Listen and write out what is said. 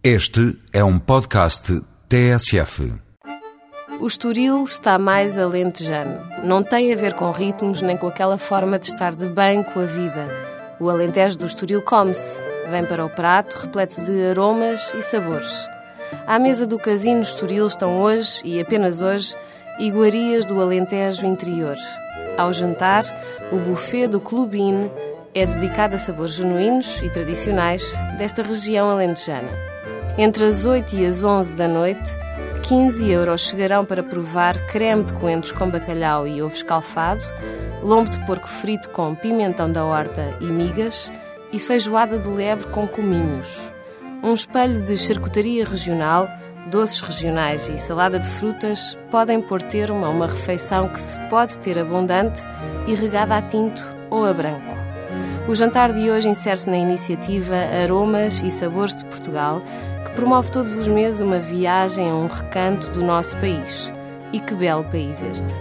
Este é um podcast TSF. O Estoril está mais alentejano. Não tem a ver com ritmos nem com aquela forma de estar de bem com a vida. O alentejo do Estoril come-se. Vem para o prato repleto de aromas e sabores. À mesa do casino Estoril estão hoje, e apenas hoje, iguarias do Alentejo interior. Ao jantar, o buffet do Clubine é dedicado a sabores genuínos e tradicionais desta região alentejana. Entre as 8 e as 11 da noite, 15 euros chegarão para provar creme de coentros com bacalhau e ovo escalfado, lombo de porco frito com pimentão da horta e migas e feijoada de lebre com cominhos. Um espelho de charcutaria regional, doces regionais e salada de frutas podem pôr termo a uma refeição que se pode ter abundante e regada a tinto ou a branco. O jantar de hoje insere-se na iniciativa Aromas e Sabores de Portugal, que promove todos os meses uma viagem a um recanto do nosso país. E que belo país este!